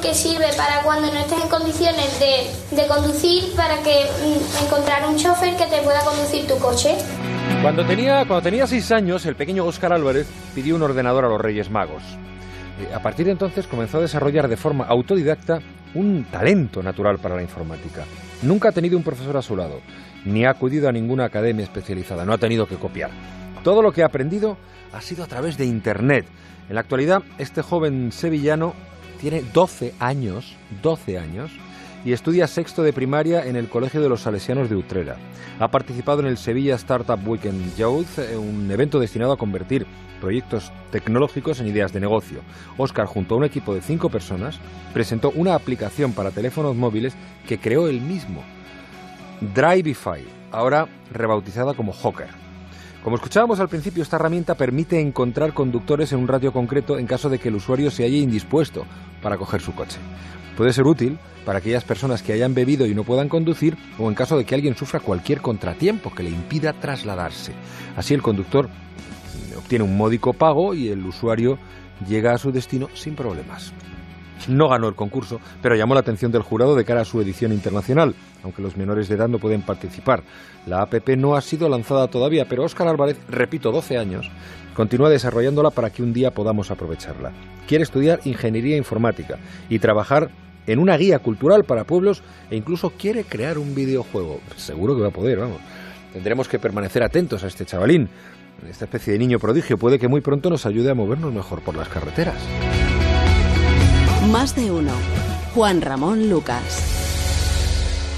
te sirve para cuando no estés en condiciones de, de conducir, para que mm, encontrar un chofer que te pueda conducir tu coche. Cuando tenía, cuando tenía seis años, el pequeño Óscar Álvarez pidió un ordenador a los Reyes Magos. Eh, a partir de entonces comenzó a desarrollar de forma autodidacta un talento natural para la informática. Nunca ha tenido un profesor a su lado, ni ha acudido a ninguna academia especializada, no ha tenido que copiar. Todo lo que ha aprendido ha sido a través de Internet. En la actualidad, este joven sevillano tiene 12 años, 12 años, y estudia sexto de primaria en el Colegio de los Salesianos de Utrera. Ha participado en el Sevilla Startup Weekend Youth, eh, un evento destinado a convertir proyectos tecnológicos en ideas de negocio. Oscar, junto a un equipo de cinco personas, presentó una aplicación para teléfonos móviles que creó él mismo, Drivify, ahora rebautizada como Hawker. Como escuchábamos al principio, esta herramienta permite encontrar conductores en un radio concreto en caso de que el usuario se halle indispuesto para coger su coche. Puede ser útil para aquellas personas que hayan bebido y no puedan conducir o en caso de que alguien sufra cualquier contratiempo que le impida trasladarse. Así el conductor obtiene un módico pago y el usuario llega a su destino sin problemas. No ganó el concurso, pero llamó la atención del jurado de cara a su edición internacional, aunque los menores de edad no pueden participar. La APP no ha sido lanzada todavía, pero Óscar Álvarez, repito, 12 años, continúa desarrollándola para que un día podamos aprovecharla. Quiere estudiar ingeniería informática y trabajar en una guía cultural para pueblos e incluso quiere crear un videojuego. Seguro que va a poder, vamos. Tendremos que permanecer atentos a este chavalín. Esta especie de niño prodigio puede que muy pronto nos ayude a movernos mejor por las carreteras. Más de uno. Juan Ramón Lucas.